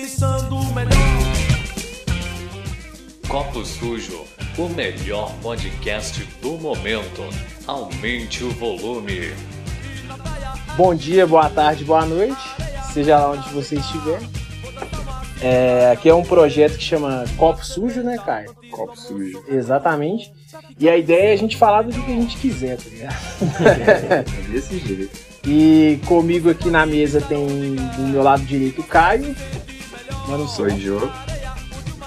pensando melhor. Copo Sujo, o melhor podcast do momento. Aumente o volume. Bom dia, boa tarde, boa noite, seja lá onde você estiver. É, aqui é um projeto que chama Copo Sujo, né, Caio? Copo sujo. Exatamente. E a ideia é a gente falar do que a gente quiser, tá ligado? É desse jeito. E comigo aqui na mesa tem do meu lado direito o Caio. Mano, Sou eu.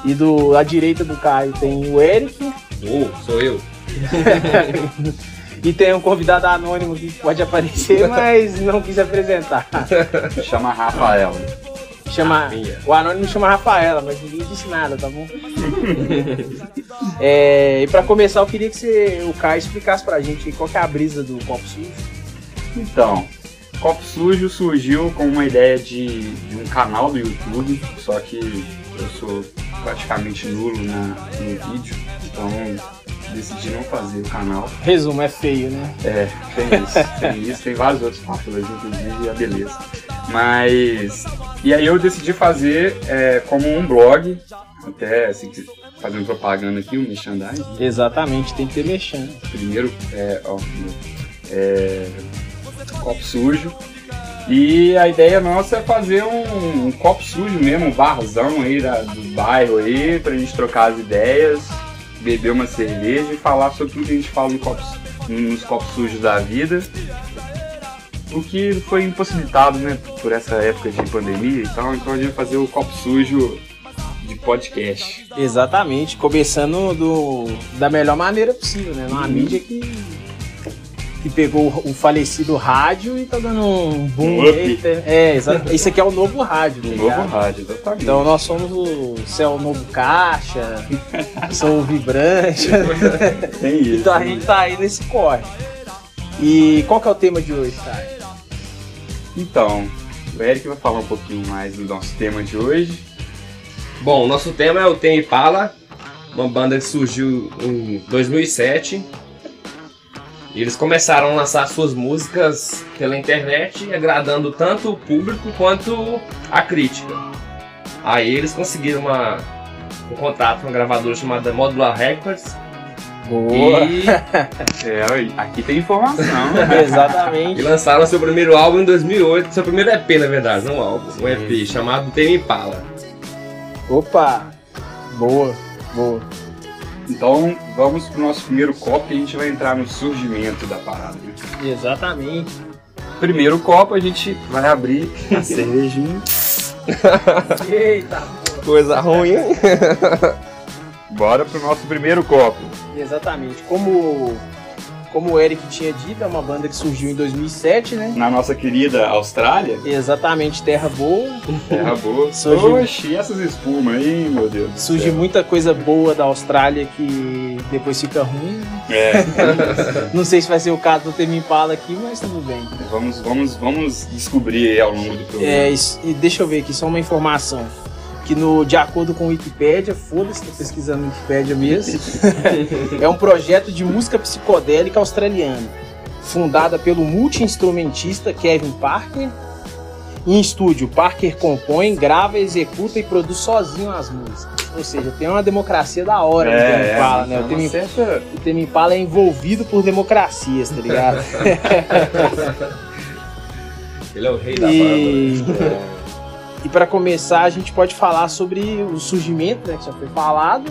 E do à direita do Caio tem o Eric. Oh, sou eu. e tem um convidado anônimo que pode aparecer, mas não quis apresentar. Chama Rafael. Chama, Rafinha. o anônimo chama Rafaela, mas ninguém disse nada, tá bom? É, e pra começar, eu queria que você, o Caio explicasse pra gente qual que é a brisa do copo sujo. Então, Copo Sujo surgiu com uma ideia de, de um canal do YouTube, só que eu sou praticamente nulo na, no vídeo, então decidi não fazer o canal. Resumo, é feio, né? É, tem isso, tem isso, tem vários outros fatores, inclusive a beleza. Mas. E aí eu decidi fazer é, como um blog, até assim, fazendo propaganda aqui, um merchandising. Exatamente, tem que ter mexendo. Primeiro, é, ó, é, copo sujo. E a ideia nossa é fazer um, um copo sujo mesmo, um barzão aí da- do bairro aí, pra gente trocar as ideias, beber uma cerveja e falar sobre tudo que a gente fala no copos, nos copos sujos da vida. O que foi impossibilitado, né, por essa época de pandemia e tal, então a gente vai fazer o copo sujo de podcast. Exatamente, começando do, da melhor maneira possível, né? Numa mídia que, que pegou o falecido rádio e tá dando um boom. Um up. É, exato. Esse aqui é o novo rádio, tá Um ligado? novo rádio, exatamente. Então nós somos o Céu Novo Caixa, sou o Vibrante. tem isso. então a gente tá aí nesse corre. E qual que é o tema de hoje? Então, o Eric vai falar um pouquinho mais do nosso tema de hoje. Bom, o nosso tema é o Tem Impala, uma banda que surgiu em 2007. E eles começaram a lançar suas músicas pela internet, agradando tanto o público quanto a crítica. Aí eles conseguiram uma, um contrato com uma gravadora chamada Modular Records. Boa! E, É, aqui tem informação. e Exatamente. lançaram seu primeiro álbum em 2008. Seu primeiro EP, na verdade, não um álbum. Um EP chamado Tem Impala. Opa! Boa, boa. Então, vamos pro nosso primeiro copo e a gente vai entrar no surgimento da parada. Exatamente. Primeiro copo, a gente vai abrir a cervejinha. Eita! Coisa ruim. Bora pro nosso primeiro copo. Exatamente. Como, como o Eric tinha dito, é uma banda que surgiu em 2007, né? Na nossa querida Austrália, Exatamente, Terra Boa. terra boa. Surgiu- Oxi, essas espumas aí, meu Deus. Surge céu. muita coisa boa da Austrália que depois fica ruim. É, Não sei se vai ser o caso do Temi Impala aqui, mas tudo bem. vamos, vamos, vamos descobrir aí ao longo do programa. É, isso- e deixa eu ver aqui só uma informação. Que no, de acordo com o Wikipédia, foda-se, tô pesquisando no Wikipédia mesmo. é um projeto de música psicodélica australiana, fundada pelo multi-instrumentista Kevin Parker. Em estúdio, Parker compõe, grava, executa e produz sozinho as músicas. Ou seja, tem uma democracia da hora no Tame É, Impala, é, né? O uma Tame, certa... o Tame Impala é envolvido por democracias, tá ligado? Ele é o rei da banda. E, e para começar, a gente pode falar sobre o surgimento, né, que já foi falado.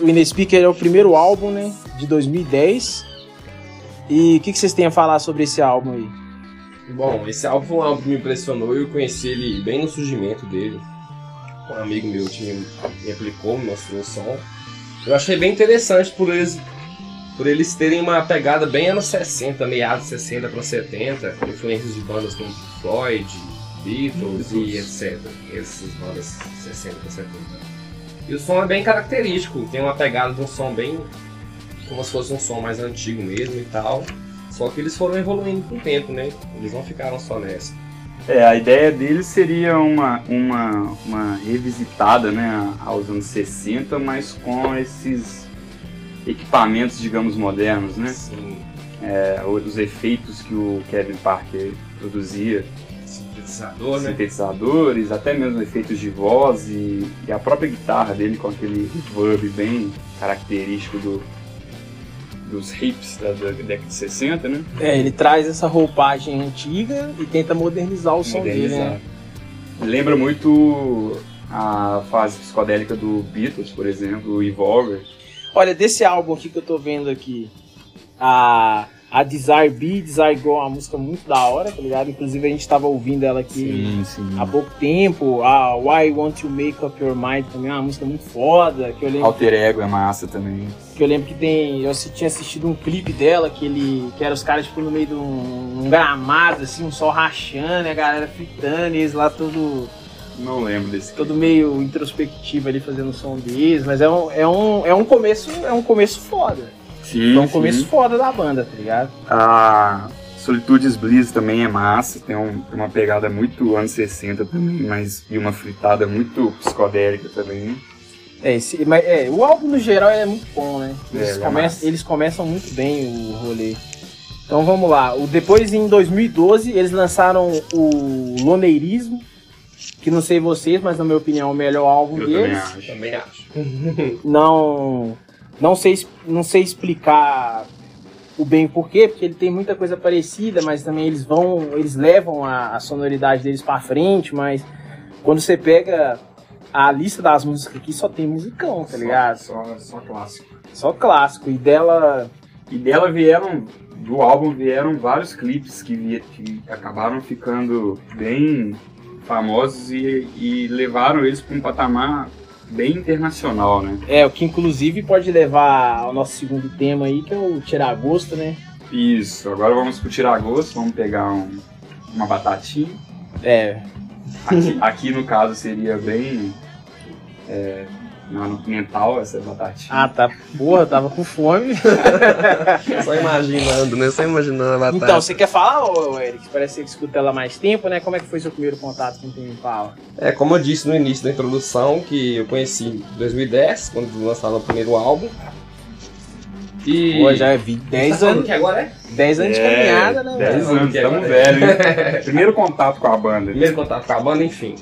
O In The Speaker é o primeiro álbum, né, de 2010. E o que, que vocês têm a falar sobre esse álbum aí? Bom, esse álbum foi um álbum que me impressionou eu conheci ele bem no surgimento dele. Um amigo meu tinha, me aplicou, me mostrou o som. Eu achei bem interessante por eles, por eles terem uma pegada bem anos 60, meados 60 para 70, influências de bandas como Floyd, Beatles e etc. Essas bandas 60 para 70. E o som é bem característico, tem uma pegada de um som bem. como se fosse um som mais antigo mesmo e tal. Só que eles foram evoluindo com o tempo, né? Eles não ficaram só nessa. É, a ideia deles seria uma, uma, uma revisitada né, aos anos 60, mas com esses equipamentos, digamos, modernos, né? Assim, É, os efeitos que o Kevin Parker produzia. Sintetizador, né? sintetizadores, até mesmo efeitos de voz e, e a própria guitarra dele com aquele reverb bem característico do, dos hips da, da década de 60, né? É, ele traz essa roupagem antiga e tenta modernizar o som dele, né? Lembra muito a fase psicodélica do Beatles, por exemplo, o Evolver. Olha, desse álbum aqui que eu tô vendo aqui, a, a Desire Be, Desire Go é uma música muito da hora, tá ligado? Inclusive a gente tava ouvindo ela aqui sim. há pouco tempo. A Why Want to Make Up Your Mind também é uma música muito foda, que eu lembro, Alter Ego é massa também. que, eu lembro que tem. Eu tinha assistido um clipe dela, que ele. que era os caras tipo no meio de um, um gramado, assim, um sol rachando, e a galera fritando, e eles lá todo. Não lembro desse todo meio introspectivo ali fazendo o som deles, mas é um, é um, é um começo, é um começo foda. Sim, É um sim. começo foda da banda, tá ligado? A Solitudes Bliss também é massa, tem um- uma pegada muito anos 60 também, mas e uma fritada muito psicodélica também. É, esse, mas, é, o álbum no geral é muito bom, né? Eles, É, ele é começam, massa. eles começam muito bem o rolê. Então vamos lá. O, depois, em 2012, eles lançaram o Loneirismo, que não sei vocês, mas na minha opinião é o melhor álbum Eu também deles. acho. Também acho. Não, não, sei, não sei explicar o bem porquê, porque ele tem muita coisa parecida, mas também eles vão, eles levam a, a sonoridade deles pra frente, mas quando você pega a lista das músicas aqui, só tem musicão, tá ligado? Só, só clássico. Só clássico. E dela. E dela vieram, do álbum vieram vários clipes que, que acabaram ficando bem famosos e, e levaram eles para um patamar bem internacional, né? É, o que inclusive pode levar ao nosso segundo tema aí, que é o Tirar Gosto, né? Isso, agora vamos pro Tiragosto, vamos pegar um- uma batatinha. É. Aqui, aqui, no caso seria bem é, no mental essa batatinha. Ah, tá. Porra, tava com fome. Só imaginando, né? Só imaginando a batata. Então, você quer falar, ô, ô, Eric? Parece que você escuta ela há mais tempo, né? Como é que foi seu primeiro contato com o Impala? É, como eu disse no início da introdução, que eu conheci em 2010, quando lançaram o primeiro álbum. E. Pô, já vi 10 Tá anos, que agora é? 10 anos de caminhada, né? 10 velho? anos, estamos velhos, hein? Primeiro contato com a banda. Primeiro contato com a banda, enfim.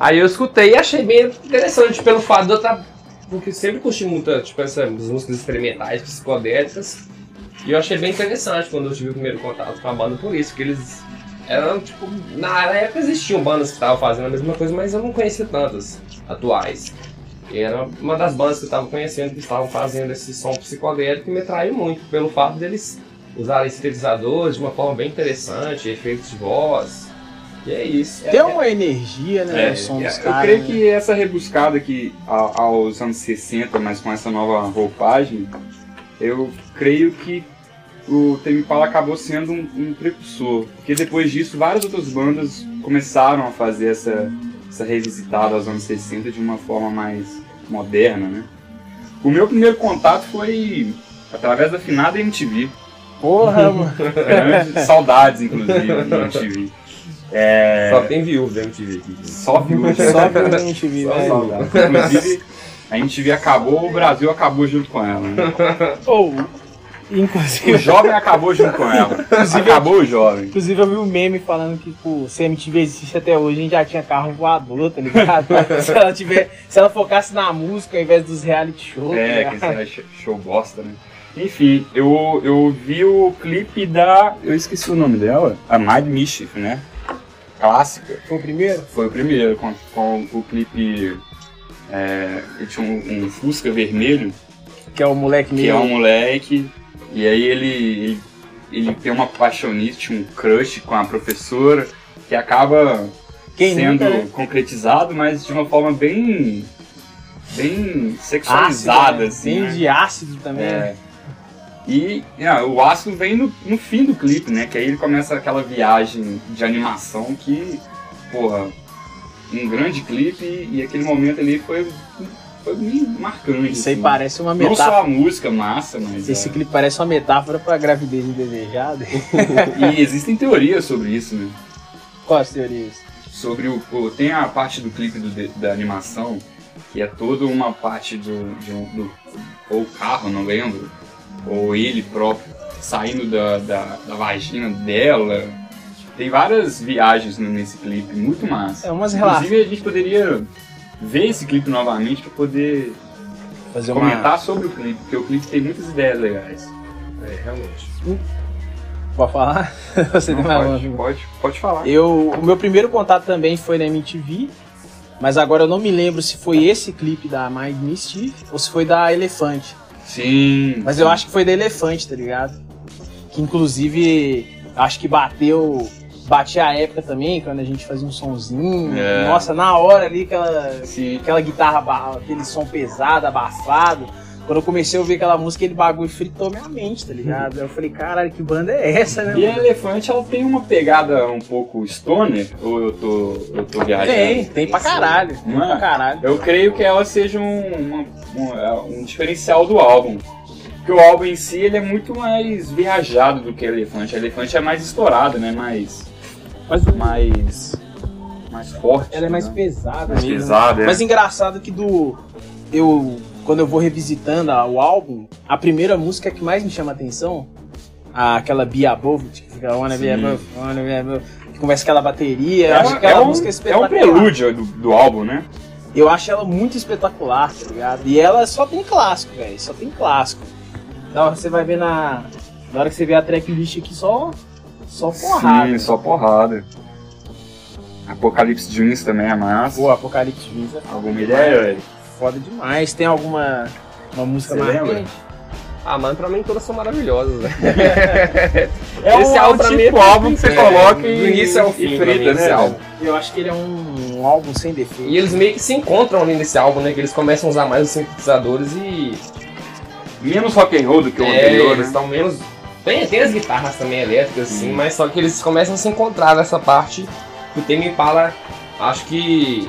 Aí eu escutei e achei bem interessante pelo fato de eu estar. Porque sempre curti muito, tipo, essas músicas experimentais, psicodélicas. E eu achei bem interessante quando eu tive o primeiro contato com a banda por isso, porque eles eram, tipo, na época existiam bandas que estavam fazendo a mesma coisa, mas eu não conhecia tantas atuais. E era uma das bandas que eu estava conhecendo que estavam fazendo esse som psicodélico e me atraiu muito, pelo fato deles usarem sintetizadores de uma forma bem interessante, efeitos de voz. E é isso. Tem uma energia, né? É, som dos eu caras. creio né? que essa rebuscada a- aos anos 60, mas com essa nova roupagem, eu creio que o Tame Impala acabou sendo um, um precursor, porque depois disso várias outras bandas começaram a fazer essa, essa revisitada aos anos 60 de uma forma mais moderna, né? O meu primeiro contato foi através da finada MTV. Porra, mano. Saudades, inclusive, da MTV. É, Só tem viúva da MTV aqui. só viu Só que a gente viu, Só né? saudade. Inclusive, a MTV acabou, o Brasil acabou junto com ela. Né? Ou, O inclusive, jovem acabou junto com ela. Acabou o jovem. inclusive eu vi um meme falando que, pô, se a MTV existe até hoje, a gente já tinha carro voador, tá ligado? se ela tiver, se ela focasse na música ao invés dos reality shows, É, tá que esse show bosta, né? Enfim, eu, eu vi o clipe da. Eu esqueci o nome dela. A Mind Mischief, né? Clássica. Foi o primeiro? Foi o primeiro, com, com o clipe. É, ele tinha um, um Fusca vermelho Que é o moleque que meio... é um moleque, e aí ele, ele, ele tem uma paixonite, um crush com a professora, que acaba Quem sendo nunca, né? concretizado, mas de uma forma bem, bem sexualizada, Ácido, né? assim. Bem né? de ácido também. É. E ah, o ácido vem no, no fim do clipe, né? Que aí ele começa aquela viagem de animação que, porra, um grande clipe e aquele momento ali foi, foi bem marcante. Isso aí assim. parece uma Não metáfora. só a música massa, mas. Esse é. clipe parece uma metáfora pra gravidez indesejada. E existem teorias sobre isso, né? Quais teorias? Sobre o, Tem a parte do clipe do- da animação, que é toda uma parte do. um- do ou o carro, não lembro. Ou ele próprio saindo da, da, da vagina dela. tem várias viagens nesse clipe, muito massa. É umas relações. Inclusive, a gente poderia ver esse clipe novamente pra poder Fazer uma... comentar sobre o clipe, porque o clipe tem muitas ideias legais. É, realmente. Pode falar? Você Não, tem mais pode, pode, pode falar. Eu, o meu primeiro contato também foi na MTV, mas agora eu não me lembro se foi esse clipe da Mind Mischief ou se foi da Elefante. Sim. Mas eu acho que foi da Elefante, tá ligado? Que inclusive acho que bateu. Batia a época também, quando a gente fazia um sonzinho. É. Nossa, na hora ali, aquela, Sim. aquela guitarra, aquele som pesado, abafado. Quando eu comecei a ouvir aquela música, ele bagulho fritou minha mente, tá ligado? Eu falei, caralho, que banda é essa, né? E a mano? Elefante, ela tem uma pegada um pouco stoner, ou eu tô, eu tô viajando? Tem, tem pra caralho. Tem é? pra caralho. Eu creio que ela seja um, uma- um, um diferencial do álbum. Porque o álbum em si ele é muito mais viajado do que a Elefante. A Elefante é mais estourada, né? Mais. Mas o- mais. mais forte. ela é mais né? pesada mais mesmo. pesada. é. Mas engraçado que do. Eu. Quando eu vou revisitando o álbum, a primeira música que mais me chama a atenção, aquela Be Above, que fica Wanna Be. Above, Wanna Be Above, que começa aquela bateria, é, eu acho aquela é um, música é um prelúdio do, do álbum, né? Eu acho ela muito espetacular, tá ligado? E ela só tem clássico, velho, só tem clássico. Então você vai ver na. Na hora que você vê a tracklist aqui, só. Só porrada. Sim, só porrada. Apocalipse Dreams também é massa. Pô, Apocalipse Dreams é Alguma ideia, velho? Foda demais. Tem alguma. Uma música Você marcante? lembra? Ah, mano, pra mim todas são maravilhosas, né? É Esse um, álbum pra mim tipo é álbum que você é, coloca do e, início ao fim, frita, mim, né? álbum. Eu acho que ele é um, um álbum sem defeito. E eles meio que se encontram ali nesse álbum, né? Que eles começam a usar mais os sintetizadores e. Menos rock and roll do que o é, anterior, eles né? estão menos. Tem, tem as guitarras também elétricas, assim, mas só que eles começam a se encontrar nessa parte que o Tame Impala acho que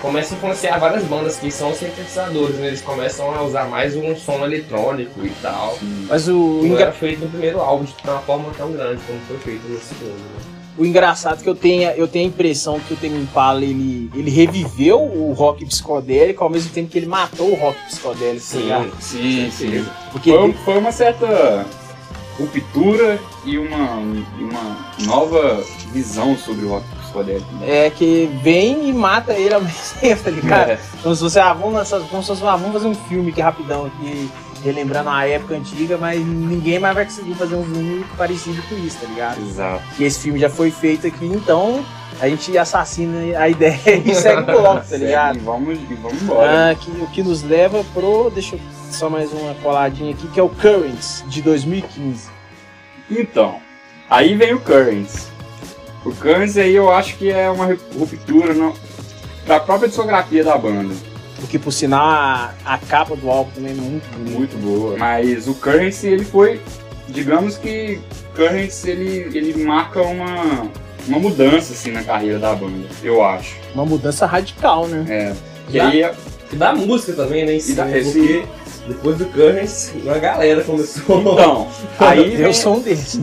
começa a influenciar várias bandas que são sintetizadores, né? Eles começam a usar mais um som eletrônico e tal. Mas o, Não era feito no primeiro álbum de uma forma tão grande como foi feito no segundo. Né? o engraçado é que eu tenho, eu tenho a impressão que o Tame Impala ele, ele reviveu o rock psicodélico ao mesmo tempo que ele matou o rock psicodélico. tá ligado? Sim, sim. Porque Foi, foi uma certa ruptura e uma, e uma nova visão sobre o rock né? é que vem e mata ele ao mesmo tempo, tá ligado? É. Como se fosse, ah, vamos, lançar, como se fosse, ah, vamos fazer um filme aqui rapidão aqui, relembrando a época antiga, mas ninguém mais vai conseguir fazer um filme parecido com isso, tá ligado? Exato. que esse filme já foi feito aqui, então a gente assassina a ideia e segue o bloco, tá ligado? E vamos, e vamos embora. Ah, que, o que nos leva pro. Deixa eu só mais uma coladinha aqui, que é o Currents, de 2015. Então, aí vem o Currents. O Currents aí eu acho que é uma ruptura no, da própria discografia da banda. Porque, por sinal, a, a capa do álbum também é muito bonita. Muito boa. Mas o Currents ele foi, digamos que Currents ele, ele marca uma, uma mudança assim na carreira da banda, eu acho. Uma mudança radical, né? É. Que Já- aí é- E da música também, né? Em si, da- esse- Porque depois do Currents, uma galera começou. então, aí vem, Eu sou um desses.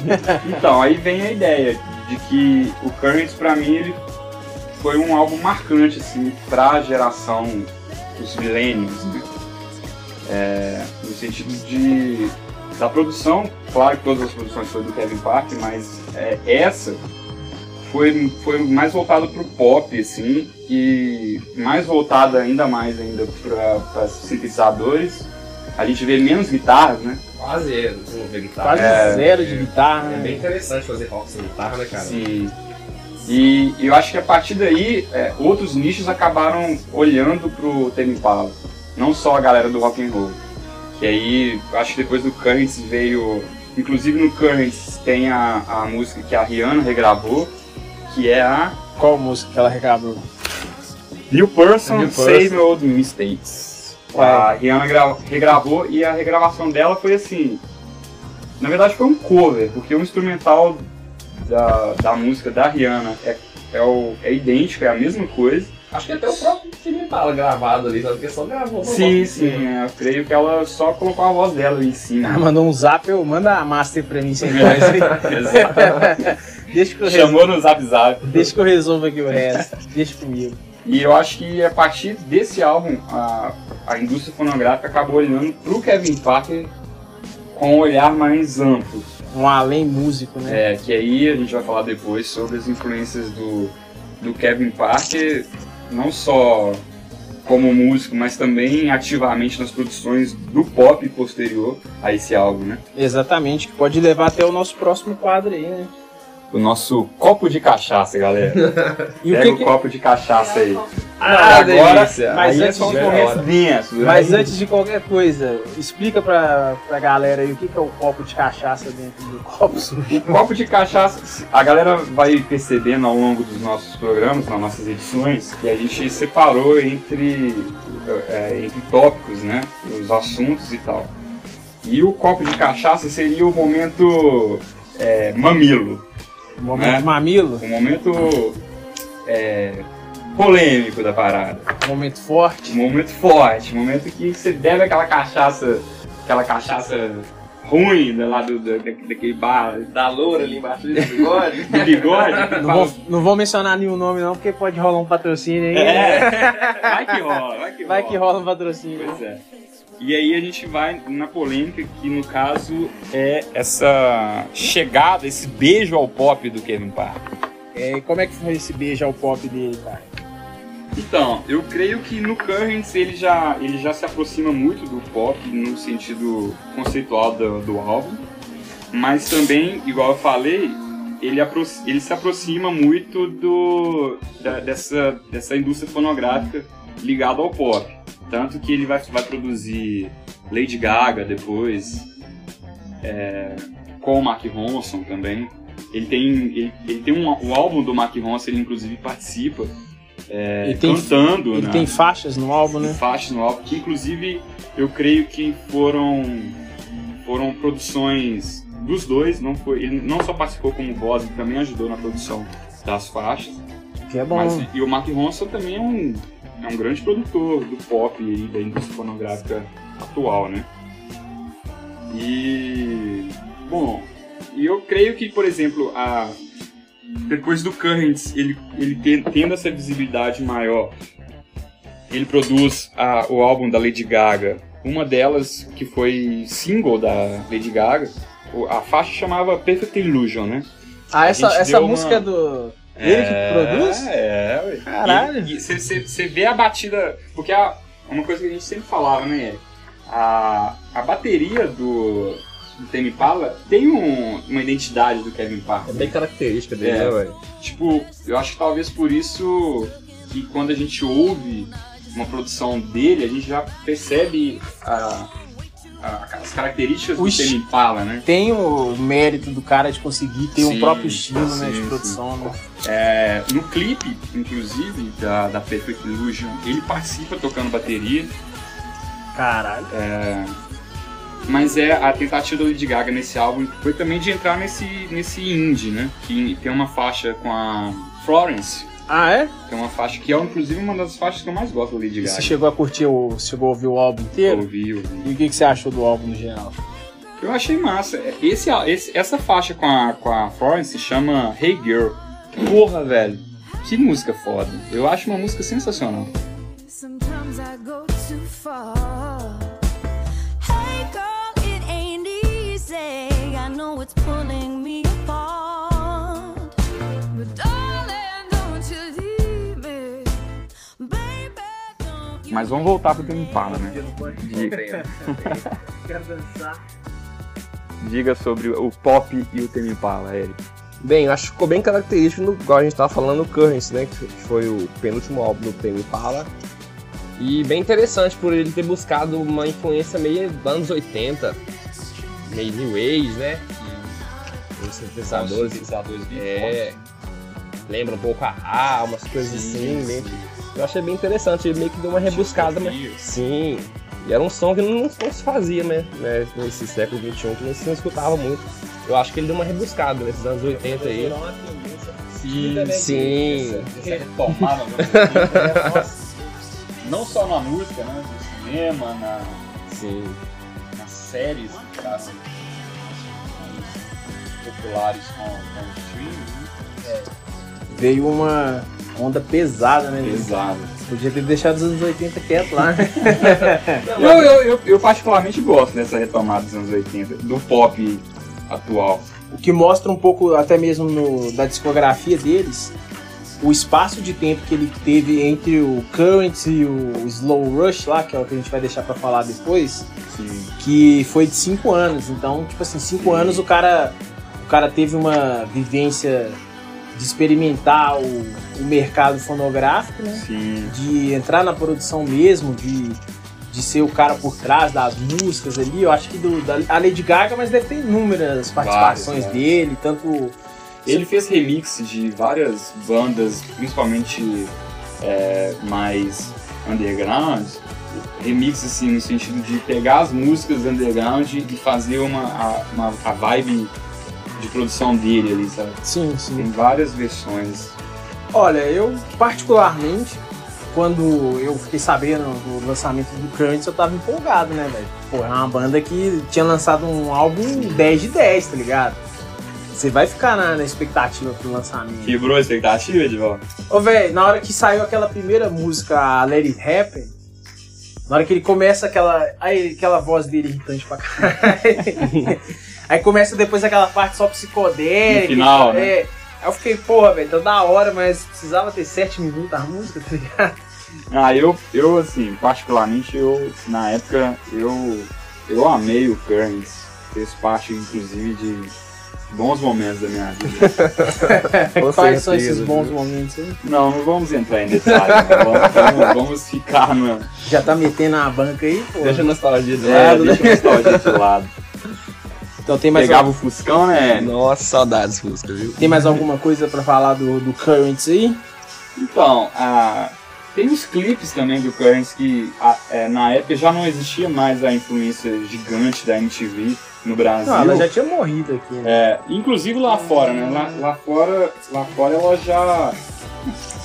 então, aí vem a ideia de que o Currents pra mim ele foi um álbum marcante assim pra geração dos millennials, né? É, no sentido de da produção, claro que todas as produções foram do Kevin Parker, mas é, essa foi, foi mais voltada pro pop, assim, e mais voltada ainda mais ainda para sintetizadores. A gente vê menos guitarras, né? Quase é, você não vê guitarra. Quase É, zero de guitarra, É bem interessante fazer rock sem guitarra, né, cara? Sim. E eu acho que a partir daí, é, outros nichos acabaram olhando pro Tame Impala. Não só a galera do rock and roll. Que aí, eu acho que depois do Currents veio... Inclusive no Currents tem a, a música que a Rihanna regravou, que é a Qual música que ela regravou? New Person, New Person. Same Old Mistakes. Ué. A Rihanna gra- regravou e a regravação dela foi assim. Na verdade foi um cover, porque o instrumental da, da música da Rihanna é, é, o, é idêntico, é a mesma coisa. Acho que até o próprio Tame Impala gravado ali, sabe? Porque só gravou. uma Sim, voz sim, cima. é, eu creio que ela só colocou a voz dela ali em Ela cima. mandou um zap, eu manda a master pra mim sem voz. Exato. Deixa que eu resolvo. Chamou no zap zap. Deixa que eu resolvo aqui o resto. Deixa comigo. E eu acho que a partir desse álbum, a, a indústria fonográfica acabou olhando pro Kevin Parker com um olhar mais amplo. Um além músico, né? É, que aí a gente vai falar depois sobre as influências do, do Kevin Parker, não só como músico, mas também ativamente nas produções do pop posterior a esse álbum, né? Exatamente, que pode levar até o nosso próximo quadro aí, né? O nosso copo de cachaça, galera. E o Pega que o que... copo de cachaça aí. Ah, agora, delícia. Mas é antes de densos. né? Mas antes de qualquer coisa, explica pra, pra galera aí o que, que é o copo de cachaça dentro do copo sujo. O copo de cachaça, a galera vai percebendo ao longo dos nossos programas, nas nossas edições, que a gente separou entre, é, entre tópicos, né? Os assuntos e tal. E o copo de cachaça seria o momento é, mamilo, Momento É. mamilo, o momento é, polêmico da parada. momento forte. Um momento forte, um momento que você bebe aquela cachaça, aquela cachaça ruim né, lá do, do- da- daquele bar Da loura ali embaixo do bigode. do bigode. Não vou, não vou mencionar nenhum nome não, porque pode rolar um patrocínio aí. É, vai que rola, vai que rola. Vai que rola um patrocínio. Pois é. E aí a gente vai na polêmica que no caso é essa chegada, esse beijo ao pop do Kevin Parker. É, como é que foi esse beijo ao pop dele, cara? Então, eu creio que no Currents ele já, ele já se aproxima muito do pop no sentido conceitual do, do álbum, mas também, igual eu falei, ele, ele se aproxima muito do, da- dessa, dessa indústria fonográfica ligada ao pop. Tanto que ele vai, vai produzir Lady Gaga depois, é, com o Mark Ronson também. Ele tem, ele, ele tem um, o álbum do Mark Ronson, ele inclusive participa é, Ele tem- cantando, Ele né? tem faixas no álbum, né? faixas no álbum, que inclusive eu creio que foram foram produções dos dois, não foi, ele não só participou como voz, ele também ajudou na produção das faixas. Que é bom. Mas, e o Mark Ronson também é um, é um grande produtor do pop e da indústria fonográfica atual, né? E bom, e eu creio que, por exemplo, a depois do Currents, ele, ele ten- tendo essa visibilidade maior, ele produz a- o álbum da Lady Gaga. Uma delas, que foi single da Lady Gaga, a faixa chamava Perfect Illusion, né? ah, essa, essa uma- música é do. Ele que produz? É, ué. Caralho. E você vê a batida. Porque a, uma coisa que a gente sempre falava, né, Eric? A, a bateria do, do Tame Impala tem um- uma identidade do Kevin É Parker. bem característica dele, É. né, velho? Tipo, eu acho que talvez por isso que quando a gente ouve uma produção dele, a gente já percebe a- a- as características O do Tame Impala, né? Tem o mérito do cara de conseguir ter um Sim, próprio estilo né, de sim, produção. Né? É, no clipe, inclusive, da, da Perfect Illusion, ele participa tocando bateria. Caralho. Mas é a tentativa da Lady Gaga nesse álbum foi também de entrar nesse, nesse indie, né? Que tem uma faixa com a Florence, Ah, é? que é uma faixa que é inclusive uma das faixas que eu mais gosto da Lady Gaga. Você chegou a curtir, o, chegou a ouvir o álbum inteiro? ouvi, ouvi. E o que, que você achou do álbum no geral? Eu achei massa. Esse, esse- essa faixa com a, com a Florence se chama Hey Girl. Porra, velho. Que música foda. Eu acho uma música sensacional. Sometimes I go too far. Mas vamos voltar pro Tame Impala, né? Diga, Quero dançar. diga sobre o pop e o Tame Impala, Eric. Bem, eu acho que ficou bem característico, no, igual a gente tava falando, no Currents, né? Que foi o penúltimo álbum do Tame Impala. E bem interessante por ele ter buscado uma influência meio dos anos 80, meio New Age, né? E os sintetizadores. É. Lembra um pouco a A, umas coisas assim, meio que- Eu achei bem interessante, ele meio que deu uma rebuscada, mas. Sim. E era um som que não, não se fazia, né? né, Nesse século XXI, que não se escutava muito. Eu acho que ele deu uma rebuscada nesses anos 80 aí. Sim, Sim. retomar Não só na música, né? No cinema, na, Sim. nas séries que ficaram mais populares com, com o streaming. Veio uma onda pesada, né? Pesado. Podia ter deixado os anos 80 quieto lá, né? Eu, eu, eu, eu particularmente gosto dessa retomada dos anos 80, do pop atual. O que mostra um pouco, até mesmo no- da discografia deles, o espaço de tempo que ele teve entre o Current e o Slow Rush lá, que é o que a gente vai deixar pra falar depois, Sim. que foi de cinco anos. Então, tipo assim, cinco anos o cara, o cara teve uma vivência de experimentar o, o mercado fonográfico, né? Sim. de entrar na produção mesmo, de, de ser o cara por trás das músicas ali. Eu acho que do, da, a Lady Gaga, mas deve ter inúmeras participações Várias, dele, tanto. Ele fez remix de várias bandas, principalmente é, mais underground. Remix, assim, no sentido de pegar as músicas underground e fazer uma, a, uma, a vibe de produção dele ali, sabe? Sim, Tem sim. várias versões. Olha, eu particularmente, quando eu fiquei sabendo do lançamento do Currents, eu tava empolgado, né, velho? Pô, é uma banda que tinha lançado um álbum 10 de 10, tá ligado? Você vai ficar na, na expectativa pro lançamento. Quebrou a expectativa, Edival? Ô, velho, na hora que saiu aquela primeira música, a Let It Happen, na hora que ele começa aquela. Aí, aquela voz dele irritante pra caralho. aí começa depois aquela parte só psicodélica. No final, né? é. Aí eu fiquei, porra, velho, tá da hora, mas precisava ter sete minutos a música, tá ligado? Ah, eu, eu assim, particularmente, eu, na época, eu, eu amei o Currents. Fez parte, inclusive, de bons momentos da minha vida. Quais são certeza, esses bons viu? momentos aí? Não, não vamos entrar em detalhes. né? Vamos, vamos- ficar no. Já tá metendo a banca aí, pô. Deixa a nostalgia de É, lado, né? deixa a nostalgia de lado. Então tem mais, Pegava o Fuscão, né? Nossa, saudades, Fusca, viu? tem mais alguma coisa pra falar do, do Currents aí? Então, a- tem os clipes também do Currents que a- é, na época já não existia mais a influência gigante da MTV no Brasil. Não, ela já tinha morrido aqui, né? É, inclusive lá fora, né? Lá, lá fora, lá fora ela já.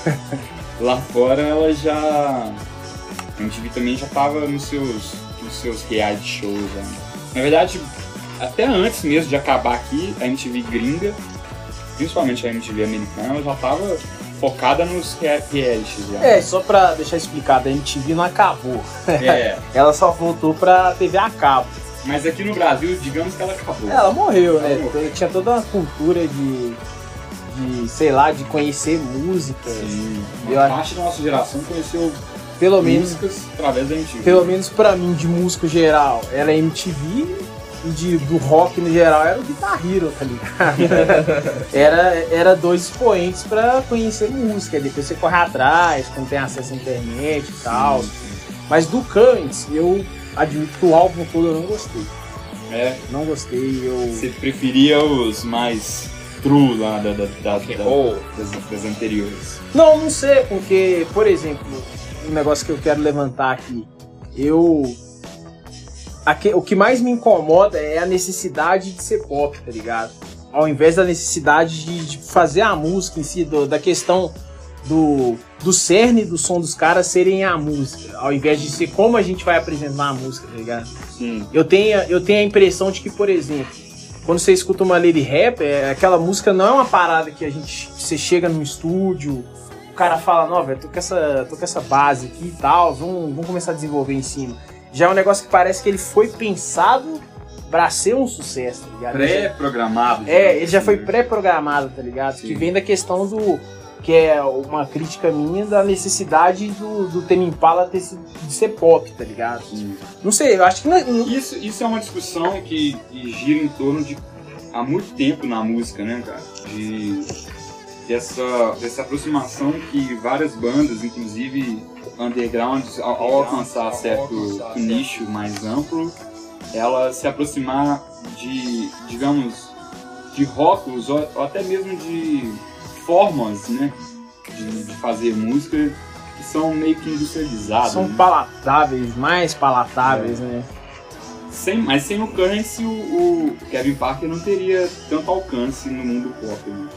lá fora ela já. A MTV também já tava nos seus, nos seus reality shows. né? Na verdade, até antes mesmo de acabar aqui, a MTV gringa, principalmente a MTV americana, ela já tava focada nos rea- realities. Já. É, só pra deixar explicado, a MTV não acabou. É, Ela só voltou pra TV a cabo. mas aqui no Brasil, digamos que ela acabou. Ela morreu, né? Ela morreu. Tinha toda uma cultura de, de sei lá, de conhecer músicas. Sim. Eu acho- parte da nossa geração conheceu Pelo menos, músicas através da MTV. pelo menos pra mim, de músico geral, era MTV e de, do rock no geral era o Guitar Hero, tá ligado? era, era dois expoentes pra conhecer música. Depois você corre atrás, quando tem acesso à internet e tal. Mas do Currents, eu admito que o álbum todo eu não gostei. É, Não gostei, eu. você preferia os mais true lá da, da- da- da- Ou das, das anteriores. Não, não sei, porque, por exemplo, um negócio que eu quero levantar aqui, eu. O que mais me incomoda é a necessidade de ser pop, tá ligado? Ao invés da necessidade de, de fazer a música em si, do- da questão do, do cerne do som dos caras serem a música, ao invés de ser como a gente vai apresentar a música, tá ligado? Sim. Eu tenho, eu tenho a impressão de que, por exemplo, quando você escuta uma Lady Rap, é, aquela música não é uma parada que a gente. Você chega num estúdio, o cara fala, não, velho, tô com essa, tô com essa base aqui e tal, vamos, vamos começar a desenvolver em cima. Já é um negócio que parece que ele foi pensado pra ser um sucesso, tá ligado? Pré-programado. É, ele já foi Sim. pré-programado, tá ligado? Sim. Que vem da questão do. Que é uma crítica minha da necessidade do, do Tame Impala ter de ser pop, tá ligado? Sim. Não sei, eu acho que não, é, não- Isso, isso é uma discussão que, que gira em torno de há muito tempo na música, né, cara? De dessa, dessa aproximação que várias bandas, inclusive undergrounds, ao, ao alcançar certo nicho mais amplo, ela se aproximar de, digamos, de rótulos ou, ou até mesmo de formas, né, de, de fazer música que são meio que industrializadas. são né? palatáveis, mais palatáveis, né? Sem, mas sem o Currency, o, o Kevin Parker não teria tanto alcance no mundo pop. Né?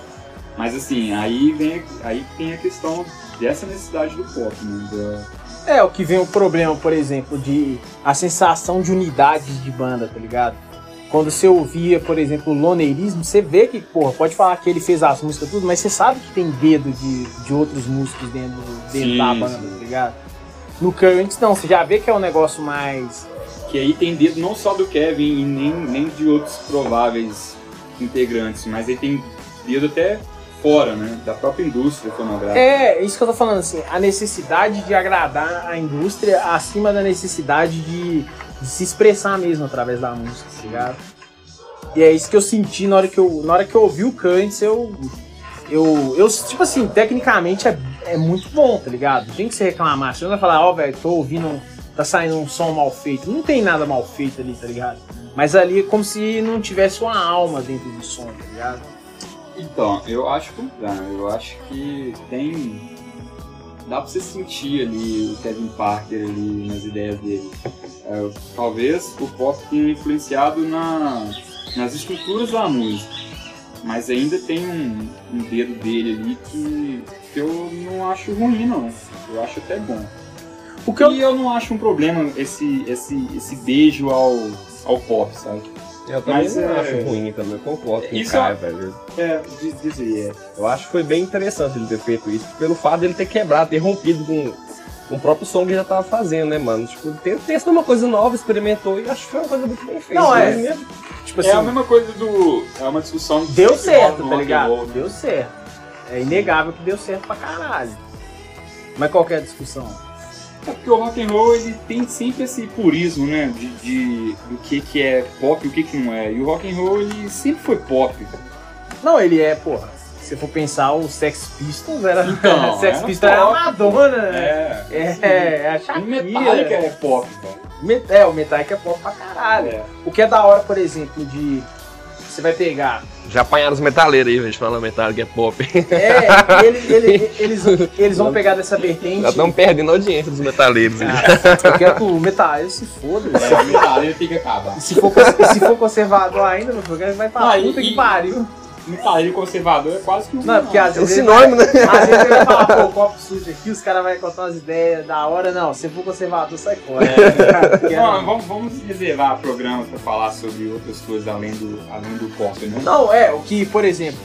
Mas assim, aí, vem, aí tem a questão dessa necessidade do pop, né? Da- É, o que vem o problema, por exemplo, de a sensação de unidade de banda, tá ligado? Quando você ouvia, por exemplo, o Loneirismo, você vê que, porra, pode falar que ele fez as músicas tudo, mas você sabe que tem dedo de, de outros músicos dentro, dentro Sim, da banda, sim. tá ligado? No Currents, não, você já vê que é um negócio mais. que aí tem dedo não só do Kevin e nem, nem de outros prováveis integrantes, mas aí tem dedo até fora, né? Da própria indústria fonográfica. É, isso que eu tô falando, assim, a necessidade de agradar a indústria acima da necessidade de, de se expressar mesmo através da música, tá ligado? E é isso que eu senti na hora que eu, na hora que eu ouvi o Kantz, eu, eu, eu, tipo assim, tecnicamente é, é muito bom, tá ligado? Tem que se reclamar, você não vai falar, ó, velho, tô ouvindo, tá saindo um som mal feito. Não tem nada mal feito ali, tá ligado? Mas ali é como se não tivesse uma alma dentro do som, tá ligado? Então, eu acho que. Eu acho que tem. Dá pra você sentir ali o Kevin Parker ali nas ideias dele. É, talvez o pop tenha influenciado na, nas estruturas da música. Mas ainda tem um, um dedo dele ali que, que eu não acho ruim, não. Eu acho até bom. O que eu, E eu não acho um problema esse, esse, esse beijo ao, ao pop, sabe? Eu também Mas, não é, acho ruim, também eu concordo com o Isso Caio, velho. É, diz, diz aí, é. Eu acho que foi bem interessante ele ter feito isso, pelo fato dele ter quebrado, ter rompido com, com o próprio som que ele já tava fazendo, né, mano? Tipo, ele testou uma coisa nova, experimentou e acho que foi uma coisa muito bem feita. Não, é. Mesmo- tipo É a assim, mesmo coisa do. É uma discussão deu certo, tá ligado? roll, né? Deu certo. É inegável que deu certo pra caralho. Mas qual que é a discussão? É porque o rock and roll ele tem sempre esse purismo, né? De, de- do que, que é pop e o que, que não é. E o rock and roll ele sempre foi pop. Não, ele é, porra. Se for pensar, o Sex Pistols era. Então, Sex era Pistols era. Madonna, né? É. É, é a Shakira. Metallica é pop, velho. Met- É, o Metallica é pop pra caralho. É. O que é da hora, por exemplo, de. Você vai pegar. Já apanharam os metaleiros aí, velho, falando Metallica é pop. É, ele- ele- eles, eles vão pegar dessa vertente. Já estão perdendo a audiência dos metaleiros. Ah, eu quero que o Metallica se foda. É, o que acabar. E se for, se for conservador ainda, meu filho, vai pra Ah, e- puta que pariu. Metallica conservador é quase que um. Não, porque às É vezes. sinônimo, né? Às vezes ele vai falar, pô, copo sujo aqui, os caras vão contar umas ideias da hora. Não, se for conservador, sai fora. Porque- Não, vamos, vamos reservar programas pra falar sobre outras coisas além do, além do pop, né? Não, é, o que, por exemplo,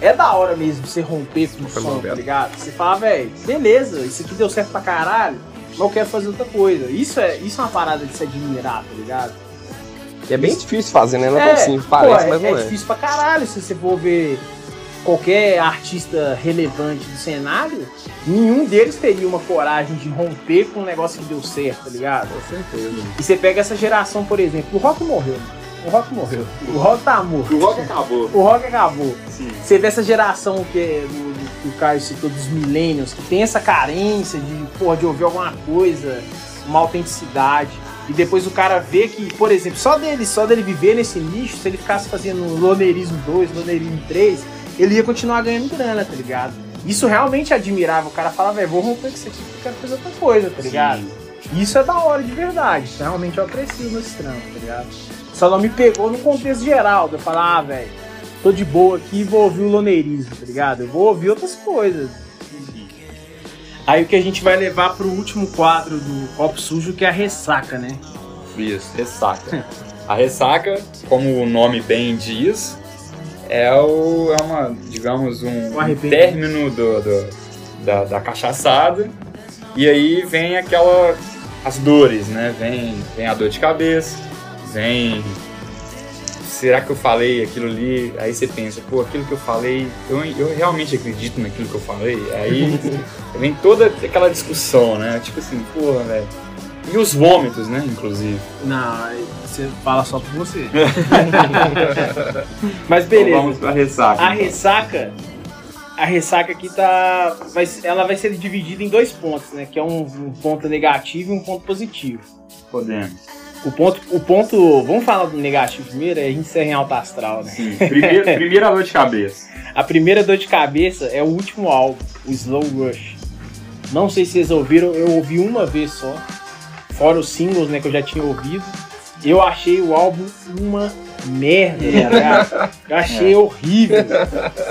é da hora mesmo você romper com o Foi som, tá ligado? Você fala, velho, beleza, isso aqui deu certo pra caralho, mas eu quero fazer outra coisa. Isso é, isso é uma parada de se admirar, tá ligado? E é bem difícil fazer, né? Não é tão simples, parece, pô, mas é, não é é. difícil pra caralho se você for ver qualquer artista relevante do cenário, nenhum deles teria uma coragem de romper com um negócio que deu certo, tá ligado? Com certeza. E você pega essa geração, por exemplo, o rock morreu. O rock morreu. O rock tá morto. O rock acabou. O rock acabou. Sim. Você vê essa geração que, é do- que o Caio citou dos millennials, que tem essa carência de, porra, de ouvir alguma coisa, uma autenticidade. E depois o cara vê que, por exemplo, só dele, só dele viver nesse nicho, se ele ficasse fazendo loneirismo 2, loneirismo 3, ele ia continuar ganhando grana, tá ligado? Isso realmente é admirável. O cara fala, velho, vou romper com isso aqui porque eu quero fazer outra coisa, tá ligado? Isso é da hora de verdade. Realmente eu aprecio nesse trampo, tá ligado? Só não me pegou no contexto geral, de eu falar, ah, velho, tô de boa aqui e vou ouvir o loneirismo, tá ligado? Eu vou ouvir outras coisas. Aí o que a gente vai levar pro último quadro do Copo Sujo, que é a ressaca, né? Isso, ressaca. A ressaca, como o nome bem diz, é, o, é uma, digamos, um, arrependimento. término do, do- da, da cachaçada. E aí vem aquela. as dores, né? Vem, vem a dor de cabeça, vem. Será que eu falei aquilo ali? Aí você pensa, pô, aquilo que eu falei, eu, eu realmente acredito naquilo que eu falei? Aí vem toda aquela discussão, né? Tipo assim, porra, velho. E os vômitos, né, inclusive. Não, aí você fala só por você. Mas Então beleza. vamos pra ressaca. A então. ressaca, a ressaca aqui tá, vai, ela vai ser dividida em dois pontos, né? Que é um, um ponto negativo e um ponto positivo. Podemos. O ponto, o ponto, vamos falar do negativo primeiro, aí a gente encerra em alta astral, né? Sim. Primeiro, primeira dor de cabeça. A primeira dor de cabeça é o último álbum, o Slow Rush. Não sei se vocês ouviram, eu ouvi uma vez só. Fora os singles, né, que eu já tinha ouvido. Eu achei o álbum uma merda, tá ligado? Eu achei horrível.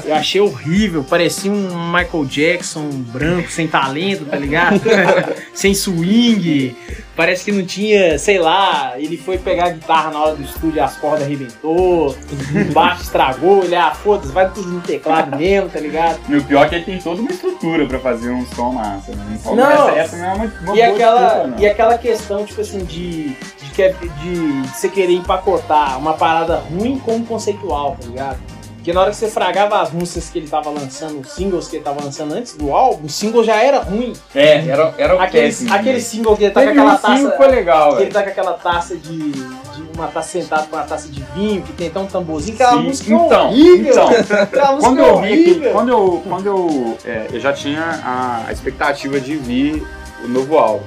Eu achei horrível. Parecia um Michael Jackson branco, sem talento, tá ligado? sem swing. Parece que não tinha, sei lá, ele foi pegar a guitarra na hora do estúdio, as cordas arrebentou, o baixo estragou, ele, ah, foda-se, vai tudo no teclado mesmo, tá ligado? E o pior é que ele tem toda uma estrutura pra fazer um som massa, né? Então, Não. essa, essa não é uma, uma E boa aquela, desculpa, não. e aquela questão, tipo assim, de, é de, de você querer empacotar uma parada ruim como conceitual, tá ligado? Porque na hora que você fragava as músicas que ele tava lançando, os singles que ele tava lançando antes do álbum, o single já era ruim. É, era, era o Aquele, péssimo. aquele single que ele tá com Teve aquela um taça. foi legal, que ele velho. tá com aquela taça de. de uma taça sentado com uma taça de vinho, que tem até um tamborzinho, que é uma Sim, música então, horrível. então. Aquela música Quando eu vi, horrível. quando eu, quando eu, é, eu já tinha a, a expectativa de vir o novo álbum.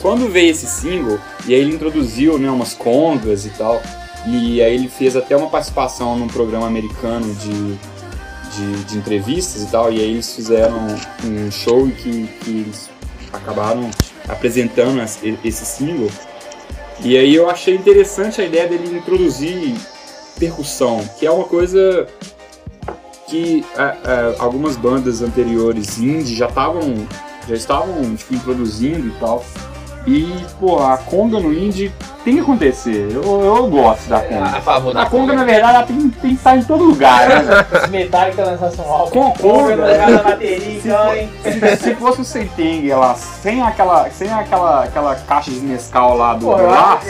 Quando veio esse single, e aí ele introduziu né, umas congas e tal, e aí ele fez até uma participação num programa americano de, de, de entrevistas e tal, e aí eles fizeram um show que, que eles acabaram apresentando esse single. E aí eu achei interessante a ideia dele introduzir percussão, que é uma coisa que ah, ah, algumas bandas anteriores indie já estavam já estavam tipo, introduzindo e tal. E, pô, a conga no indie tem que acontecer. Eu, eu gosto da A conga. favor da A conga, na verdade, ela tem, tem que estar em todo lugar, né? Os Metallica lançasse um álbum. Com a conga, no lugar da bateria, então, hein? se, se fosse o Sentenger lá, sem aquela, sem aquela, aquela caixa de Nescau lá do Pô, da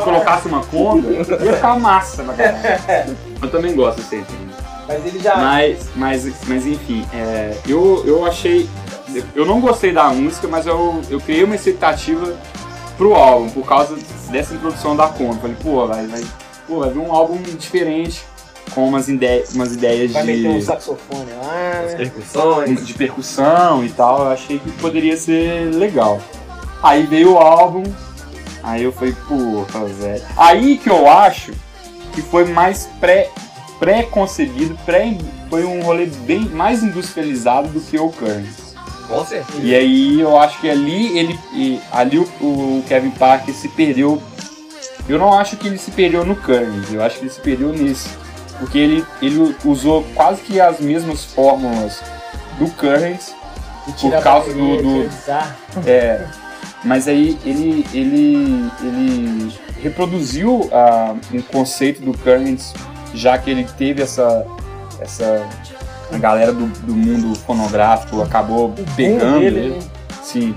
e colocasse uma conga, ia ficar massa caralho. Eu também gosto do Sentenger. Mas ele já. Mas, mas, mas enfim, é, eu, eu achei. Eu não gostei da música, mas eu, eu criei uma expectativa pro álbum, por causa dessa introdução da conta. Falei, pô, vai, vai, pô, vai vir um álbum diferente, com umas, ide umas ideias Vai meter um de, saxofone lá, né? Percussões. de percussão e tal. Eu achei que poderia ser legal. Aí veio o álbum, aí eu falei, pô, velho. Aí que eu acho que foi mais pré pré-concebido, pré, foi um rolê bem mais industrializado do que o Currents. Com certeza. E aí eu acho que ali ele ali o, o Kevin Parker se perdeu. Eu não acho que ele se perdeu no Currents, eu acho que ele se perdeu nesse. Porque ele, ele usou quase que as mesmas fórmulas do Currents, tira por causa bateria, do- do- guitarra. é, mas aí ele, ele, ele reproduziu ah, um conceito do Currents, já que ele teve essa, essa a galera do, do mundo fonográfico acabou pegando dele, ele. né? Sim.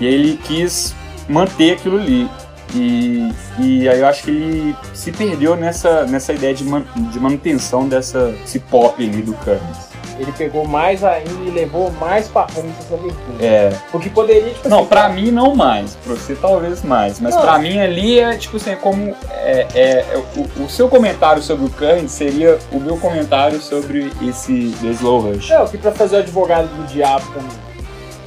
E ele quis manter aquilo ali. E, e aí eu acho que ele se perdeu nessa, nessa ideia de, man- de manutenção dessa, desse pop ali do Currents. Ele pegou mais ainda e levou mais pra frente essa vertente. É, O que poderia, tipo Não, assim, pra mim não mais. Pra você talvez mais. Mas Não. pra mim ali é tipo assim, é como. É, é- é- o, o seu comentário sobre o Kanye seria o meu comentário sobre esse The Slow Rush. É, o que pra fazer o advogado do diabo também.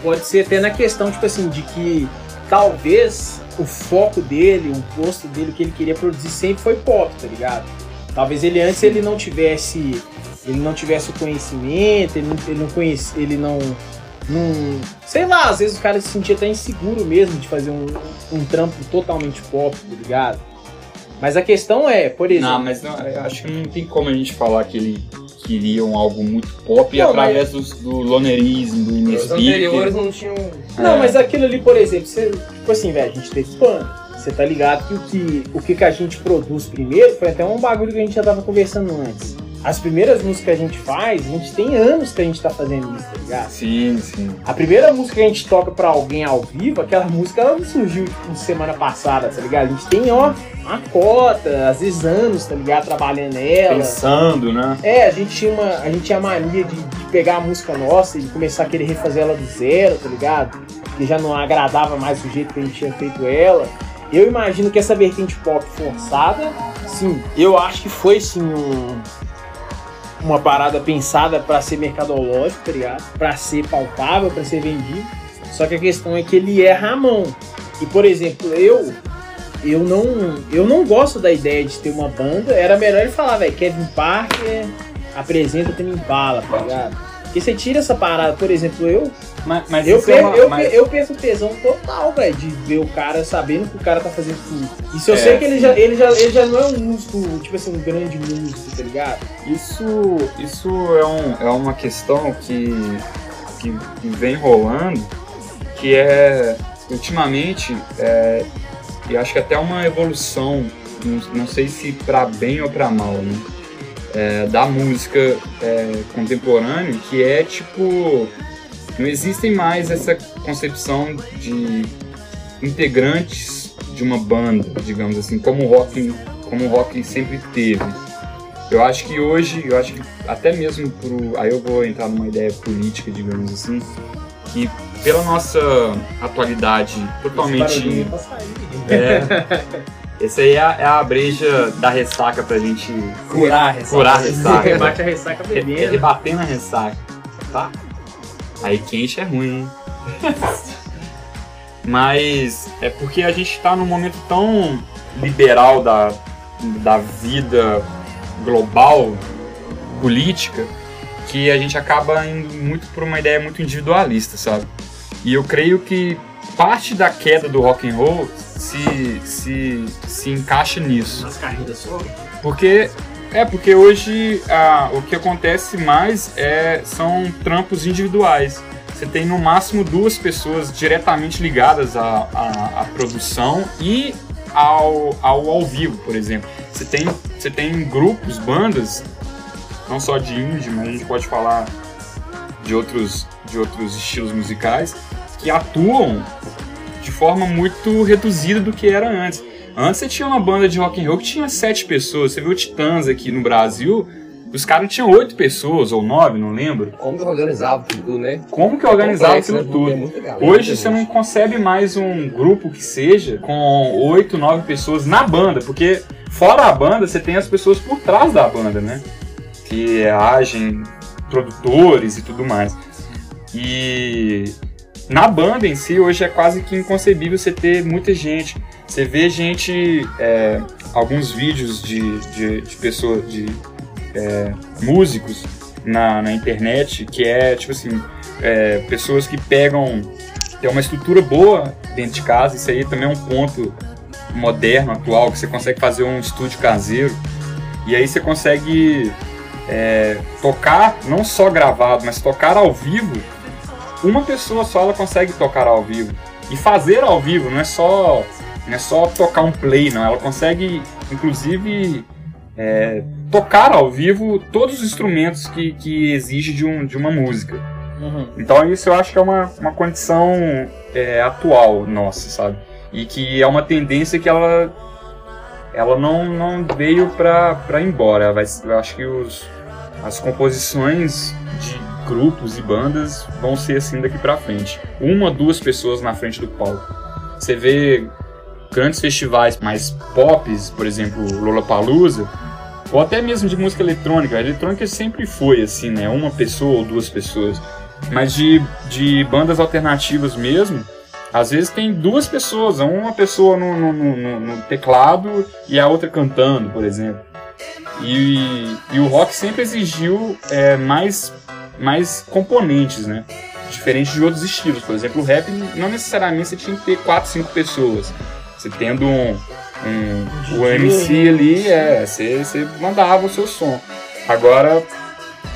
Pode ser até na questão, tipo assim, de que talvez o foco dele, o posto dele, o que ele queria produzir sempre foi pop, tá ligado? Talvez ele antes ele não tivesse. Ele não tivesse o conhecimento, ele não, ele não conhece, ele não. não sei lá, às vezes o cara se sentia até inseguro mesmo de fazer um, um trampo totalmente pop, tá ligado? Mas a questão é, por exemplo. Não, mas não, eu acho que não tem como a gente falar que ele queria um algo muito pop Não, através dos- do lonerismo, do Os Inespírito. anteriores não tinham. Não, É. mas aquilo ali, por exemplo, você, tipo assim, velho, a gente teve pano. Você tá ligado que o, que o que que a gente produz primeiro foi até um bagulho que a gente já tava conversando antes. As primeiras músicas que a gente faz, a gente tem anos que a gente tá fazendo isso, tá ligado? Sim, sim. A primeira música que a gente toca pra alguém ao vivo, aquela música ela não surgiu tipo, semana passada, tá ligado? A gente tem, ó, uma cota, às vezes anos, tá ligado? Trabalhando nela. Pensando, né? É, a gente tinha, uma, a gente tinha a mania de, de pegar a música nossa e começar a querer refazer ela do zero, tá ligado? Que já não agradava mais do jeito que a gente tinha feito ela. Eu imagino que essa vertente pop forçada, sim, eu acho que foi sim um- uma parada pensada pra ser mercadológico, tá ligado? Pra ser palpável, pra ser vendido. Só que a questão é que ele erra a mão. E por exemplo, eu eu não eu não gosto da ideia de ter uma banda. Era melhor ele falar, velho, Kevin Parker apresenta Tame Impala, tá ligado? Porque você tira essa parada, por exemplo, eu Mas, mas eu, isso é uma- eu, mas- eu penso tesão total, velho, de ver o cara sabendo que o cara tá fazendo tudo. E se eu É, sei que ele já, ele, já, ele já não é um músico, tipo assim, um grande músico, tá ligado? Isso, isso é, um, é uma questão que, que, vem rolando, que é, ultimamente, é, eu acho que até uma evolução, não, não sei se para bem ou para mal, né? É, da música é, contemporânea, que é tipo, não existem mais essa concepção de integrantes de uma banda, digamos assim, como o rock, como o rock sempre teve. Eu acho que hoje, eu acho que até mesmo por. Aí eu vou entrar numa ideia política, digamos assim, que pela nossa atualidade totalmente. É, essa aí é a, é a breja da ressaca pra gente Curar a ressaca. curar a ressaca. Rebate a ressaca Re- bebendo. Rebater na ressaca, tá? Aí quente é ruim, hein? Mas é porque a gente tá num momento tão liberal da, da vida global, política, que a gente acaba indo muito por uma ideia muito individualista, sabe? E eu creio que parte da queda do rock and roll se, se, se encaixa nisso. Nas carreiras solo. Porque é porque hoje ah, o que acontece mais é são trampos individuais. Você tem no máximo duas pessoas diretamente ligadas à, à, à produção e ao, ao ao vivo, por exemplo. Você tem, você tem grupos, bandas, não só de indie, mas a gente pode falar de outros, de outros estilos musicais, que atuam de forma muito reduzida do que era antes. Antes você tinha uma banda de rock and roll que tinha sete pessoas. Você viu o Titãs aqui no Brasil, os caras tinham oito pessoas ou nove, não lembro. Como que organizava tudo, né? Como que organizava aquilo né? É tudo? muito legal, Hoje você não concebe mais um grupo que seja com oito, nove pessoas na banda, porque fora a banda você tem as pessoas por trás da banda, né? Que agem, produtores e tudo mais. E na banda em si, hoje é quase que inconcebível você ter muita gente. Você vê gente, é, alguns vídeos de, de, de pessoas, de é, músicos na, na internet, que é tipo assim, é, pessoas que pegam, tem uma estrutura boa dentro de casa, isso aí também é um ponto moderno, atual, que você consegue fazer um estúdio caseiro, e aí você consegue é, tocar, não só gravado, mas tocar ao vivo, uma pessoa só ela consegue tocar ao vivo. E fazer ao vivo, não é só, não é só tocar um play, não. Ela consegue, inclusive, é, tocar ao vivo todos os instrumentos que, que exige de, um, de uma música. Uhum. Então isso eu acho que é uma, uma condição é, atual nossa, sabe? E que é uma tendência que ela, ela não, não veio pra, pra ir embora. Vai- eu acho que os, as composições de grupos e bandas vão ser assim daqui pra frente. Uma, duas pessoas na frente do palco. Você vê grandes festivais mais pops, por exemplo, Lollapalooza, ou até mesmo de música eletrônica. A eletrônica sempre foi assim, né? Uma pessoa ou duas pessoas. Mas de, de bandas alternativas mesmo, às vezes tem duas pessoas, uma pessoa no- no- no- no teclado e a outra cantando, por exemplo. E, e o rock sempre exigiu é, mais, mais componentes, né? Diferente de outros estilos. Por exemplo, o rap não necessariamente você tinha que ter quatro, cinco pessoas. Você tendo um, um, o MC ali, é, você, você mandava o seu som. Agora,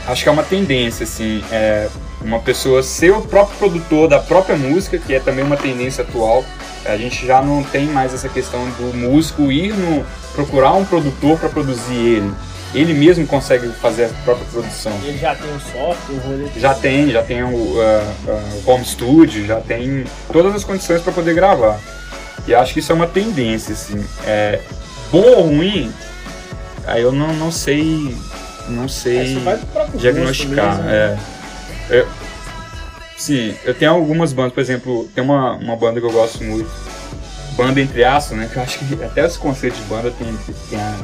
acho que é uma tendência, assim, é uma pessoa ser o próprio produtor da própria música, que é também uma tendência atual. A gente já não tem mais essa questão do músico ir no, procurar um produtor para produzir ele. Ele mesmo consegue fazer a própria produção. Ele já tem um software, o rolê Já tem, já tem o, ah, o home studio, já tem todas as condições para poder gravar. E acho que isso é uma tendência, assim. É, bom ou ruim, aí eu não, não sei. Não sei próprio diagnosticar. mesmo, né? é. Eu- sim, eu tenho algumas bandas, por exemplo, tem uma, uma banda que eu gosto muito, banda entre aspas, né? Que eu acho que até esse conceito de banda tem, tem, a,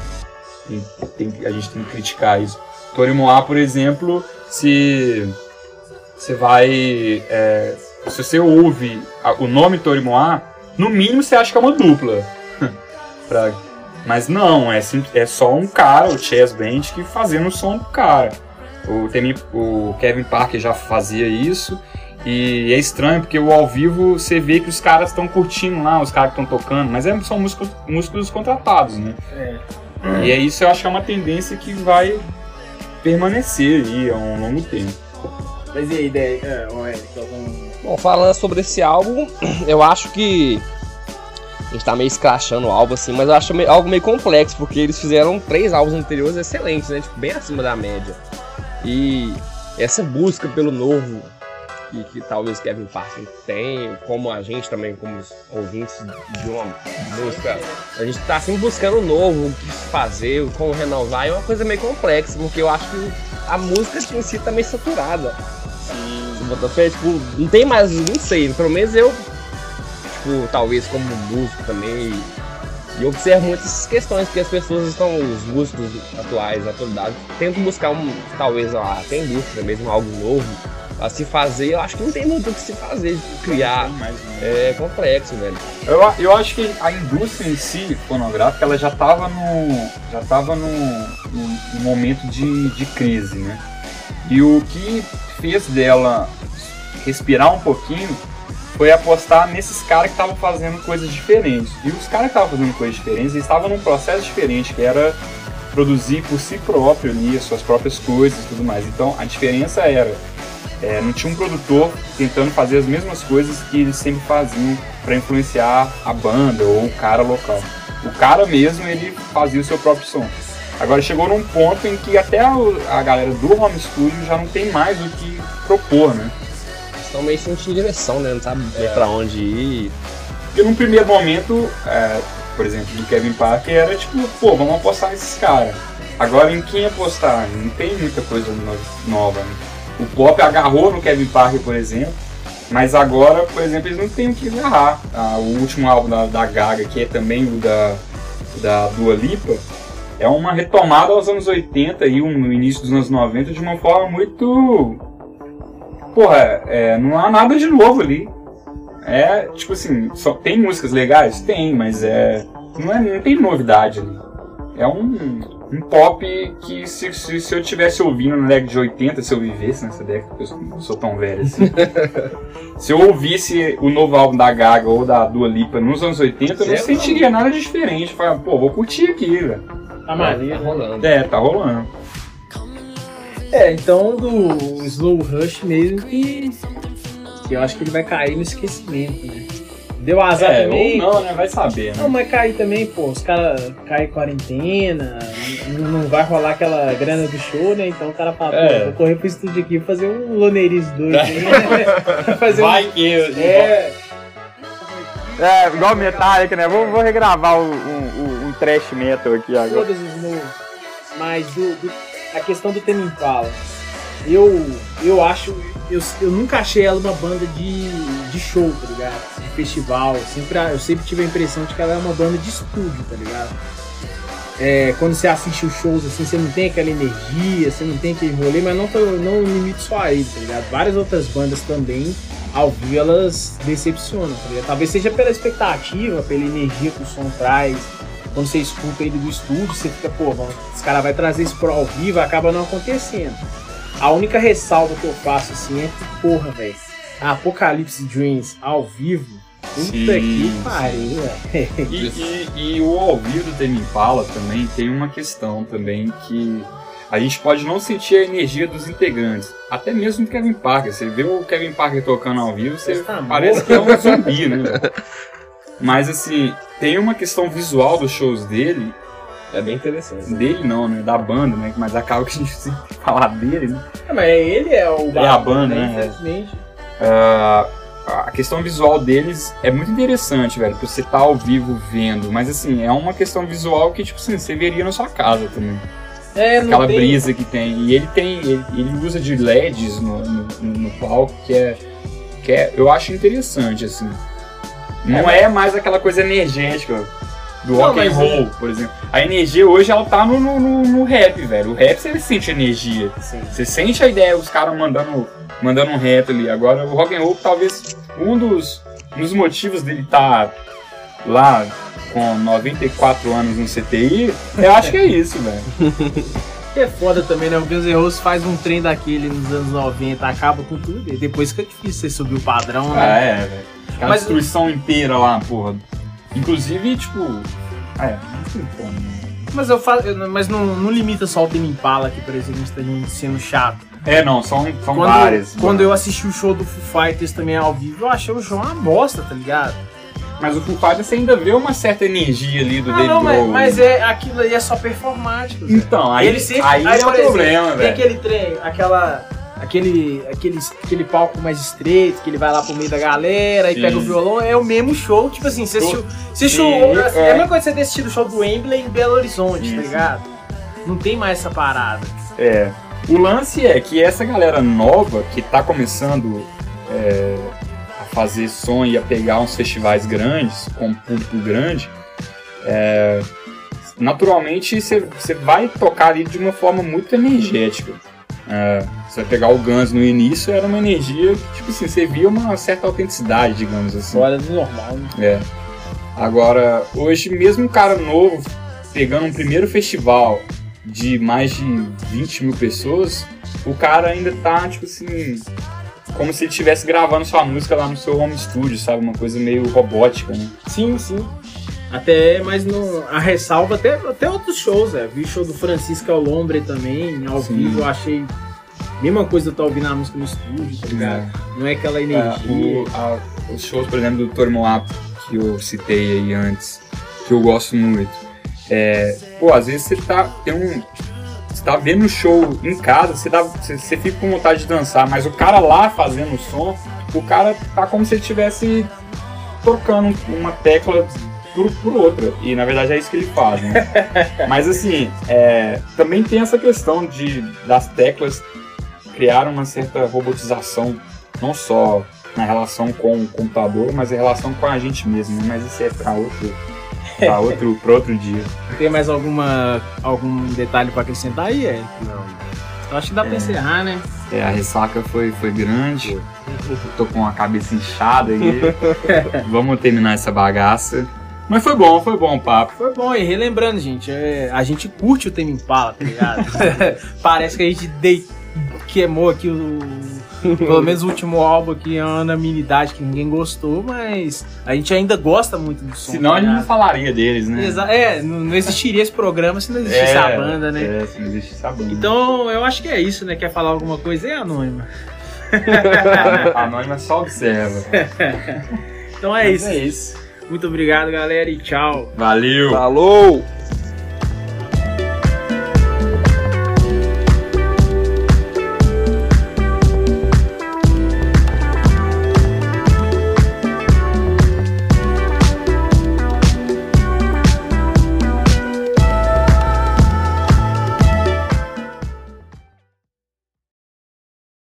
tem- a gente tem que criticar isso. Tony Moá, por exemplo, se você vai. é, se você ouve a- o nome Tori Moá, no mínimo você acha que é uma dupla. Pra- mas não, é, é só um cara, o Chess Band, que fazendo o som do cara. O, o Kevin Parker já fazia isso. E é estranho porque o ao vivo você vê que os caras estão curtindo lá, os caras que estão tocando, mas é- são músicos, músicos contratados, né? É. E é isso eu acho que é uma tendência que vai permanecer aí a um longo tempo. Mas e aí, ideia? É, algum. Bom, falando sobre esse álbum, eu acho que. A gente tá meio escrachando o álbum assim, mas eu acho meio- algo meio complexo, porque eles fizeram três álbuns anteriores excelentes, né? Tipo, bem acima da média. E essa busca pelo novo que, que talvez Kevin Parker tem, como a gente também, como os ouvintes de uma música, a gente tá sempre buscando o novo, o que fazer, como renovar, é uma coisa meio complexa, porque eu acho que a música em si tá meio saturada. Se botar fé, tipo, não tem mais, não sei, pelo menos eu, tipo, talvez como músico também, e eu observo muito essas questões, porque as pessoas estão, os músicos atuais, atualidade, tentam buscar um, talvez até a indústria mesmo, algo novo a se fazer. Eu acho que não tem muito o que se fazer, criar. É complexo, velho. Eu, eu acho que a indústria em si, fonográfica, ela já estava no, já tava no, no, no momento de, de crise, né? E o que fez dela respirar um pouquinho foi apostar nesses caras que estavam fazendo coisas diferentes. E os caras que estavam fazendo coisas diferentes, eles estavam num processo diferente, que era produzir por si próprio ali as suas próprias coisas e tudo mais. Então a diferença era é, não tinha um produtor tentando fazer as mesmas coisas que eles sempre faziam para influenciar a banda ou o cara local. O cara mesmo ele fazia o seu próprio som. Agora chegou num ponto em que até a, a galera do home studio já não tem mais o que propor, né? Estão meio sem direção, né? Não sabe é. pra onde ir. Porque num primeiro momento, é, por exemplo, do Kevin Parker era tipo, pô, vamos apostar nesses caras. Agora em quem apostar? Não tem muita coisa nova, né? O Pop agarrou no Kevin Parker, por exemplo, mas agora, por exemplo, eles não têm o que agarrar. Ah, o último álbum da, da, Gaga, que é também o da, da Dua Lipa, é uma retomada aos anos 80 e no início dos anos 90 de uma forma muito. Porra, é, não há nada de novo ali. É, tipo assim, só tem músicas legais? Tem, mas é. Não, é, não tem novidade ali. É um um pop que se, se, se, eu tivesse ouvindo na década de 80, se eu vivesse nessa década, porque eu não sou tão velho assim. se eu ouvisse o novo álbum da Gaga ou da Dua Lipa nos anos 80, eu não sentiria nada de diferente. Falei, pô, vou curtir aqui, velho. Tá maneiro. Tá rolando. É, tá rolando. É, então do Slow Rush mesmo que, que eu acho que ele vai cair no esquecimento, né? Deu azar é, também. Ou não, né? Vai saber, né? Não, mas cair também, pô, os caras caem quarentena, não vai rolar aquela grana do show, né? Então o cara fala, é. pô, vou correr pro estúdio aqui fazer um Loneiris 2 aí, né? fazer vai um... que eu. É. É, igual Metallica, né? Vou, vou regravar um, um, um trash metal aqui agora. Todos os novos. Mas do, do, a questão do Tame Impala, eu, eu acho, eu, eu nunca achei ela uma banda de, de show, tá ligado? De festival. Sempre, eu sempre tive a impressão de que ela é uma banda de estúdio, tá ligado? É, quando você assiste os shows assim, você não tem aquela energia, você não tem aquele rolê, mas não, não limite só a ele, tá ligado? Várias outras bandas também, ao vivo, elas decepcionam, tá ligado? Talvez seja pela expectativa, pela energia que o som traz. Quando você escuta ele do estúdio, você fica, pô, esse cara vai trazer isso pro ao vivo, acaba não acontecendo. A única ressalva que eu faço assim é que, porra, velho, Apocalipse Dreams ao vivo Puta que pariu, e, e, e, o ao vivo do Tame Impala também tem uma questão também que a gente pode não sentir a energia dos integrantes. Até mesmo do Kevin Parker. Você vê o Kevin Parker tocando ao vivo, você tá parece que é um zumbi, né? Mas assim, tem uma questão visual dos shows dele. É bem interessante. Dele não, né? Da banda, né? Mas acaba que a gente precisa falar dele, né? É, mas ele é o É a banda, né? Infelizmente. Uh, a questão visual deles é muito interessante, velho, pra você estar tá ao vivo vendo. Mas assim, é uma questão visual que, tipo assim, você veria na sua casa também. É, Aquela tem... brisa que tem. E ele tem. Ele, ele usa de LEDs no, no, no, palco, que é, que é. Eu acho interessante, assim. Não é, é mais aquela coisa energética do não, rock and roll, é... por exemplo. A energia hoje ela tá no, no, no, rap, velho. O rap você sente energia. Sim. Você sente a ideia, os caras mandando, mandando um rap ali. Agora o rock and roll talvez um dos, um dos motivos dele estar tá lá com 94 anos no CTI, eu acho que é isso, velho. É foda também, né? O Guns N' Roses faz um trem daquele nos anos 90, acaba com tudo, e depois fica difícil você subir o padrão, né? Ah, é, velho. Aquela Mas, destruição inteira lá, porra. Inclusive, tipo. É, não tem como. Mas eu faço. Mas não, não limita só o Tame Impala aqui, por exemplo, gente sendo chato. É, não, são, são quando, várias. Quando eu assisti o show do Foo Fighters também ao vivo, eu achei o show uma bosta, tá ligado? Mas o Foo Fighters você ainda vê uma certa energia ali do ah, David não, mas, mas, é, aquilo aí é só performático. Então, aí, ele sempre, aí, aí é o problema, velho. Tem aquele trem, aquela aquele, aquele, aquele palco mais estreito, que ele vai lá pro meio da galera e Sim. pega o violão, é o mesmo show, tipo assim, você assistiu, você assistiu, é. é. a mesma coisa que você ter assistido o show do Wembley em Belo Horizonte, tá Isso. ligado? Não tem mais essa parada. É. O lance é que essa galera nova que tá começando é, a fazer som e a pegar uns festivais grandes, com um público grande, é, naturalmente você você vai tocar ali de uma forma muito energética. É, você vai pegar o Guns no início, era uma energia que, tipo assim, você via uma certa autenticidade, digamos assim. Fora do normal, né? É. Agora, hoje, mesmo um cara novo pegando um primeiro festival de mais de 20 mil pessoas, o cara ainda tá, tipo assim, como se ele estivesse gravando sua música lá no seu home studio, sabe? Uma coisa meio robótica, né? Sim, sim. Até, mas no, a ressalva até, até outros shows, é. Vi show do Francisco Alombre também, ao Sim. vivo, eu achei. Mesma coisa eu tô ouvindo a música no estúdio, tá ligado? Não é aquela É, energia. o- a- os shows, por exemplo, do Toro Moap, que eu citei aí antes, que eu gosto muito. É, pô, às vezes você tá. Tem um. Você tá vendo o show em casa, você, dá, você, você fica com vontade de dançar, mas o cara lá fazendo o som, o cara tá como se ele estivesse tocando uma tecla por, por outra. E na verdade é isso que ele faz, né? mas assim, é, também tem essa questão de das teclas criar uma certa robotização, não só na relação com o computador, mas em relação com a gente mesmo, né? Mas isso é pra outro, pra outro, pra outro dia. Tem mais alguma, algum detalhe pra acrescentar aí, é? Não. Eu acho que dá pra É. encerrar, né? É, a ressaca foi, foi grande, tô com a cabeça inchada aí. Vamos terminar essa bagaça. Mas foi bom, foi bom o papo. Foi bom, e relembrando, gente, é, a gente curte o tema Impala, tá ligado? Parece que a gente queimou aqui o. Pelo menos o último álbum aqui é uma unanimidade que ninguém gostou, mas a gente ainda gosta muito do som. Senão tá a gente não falaria deles, né? Exa- é, não, não existiria esse programa se não existisse a banda, né? É, se não existisse a banda. Então eu acho que é isso, né? Quer falar alguma coisa? É anônima. a Anônima só observa. Então é Mas isso. É isso. Muito obrigado, galera, e tchau. Valeu! Falou!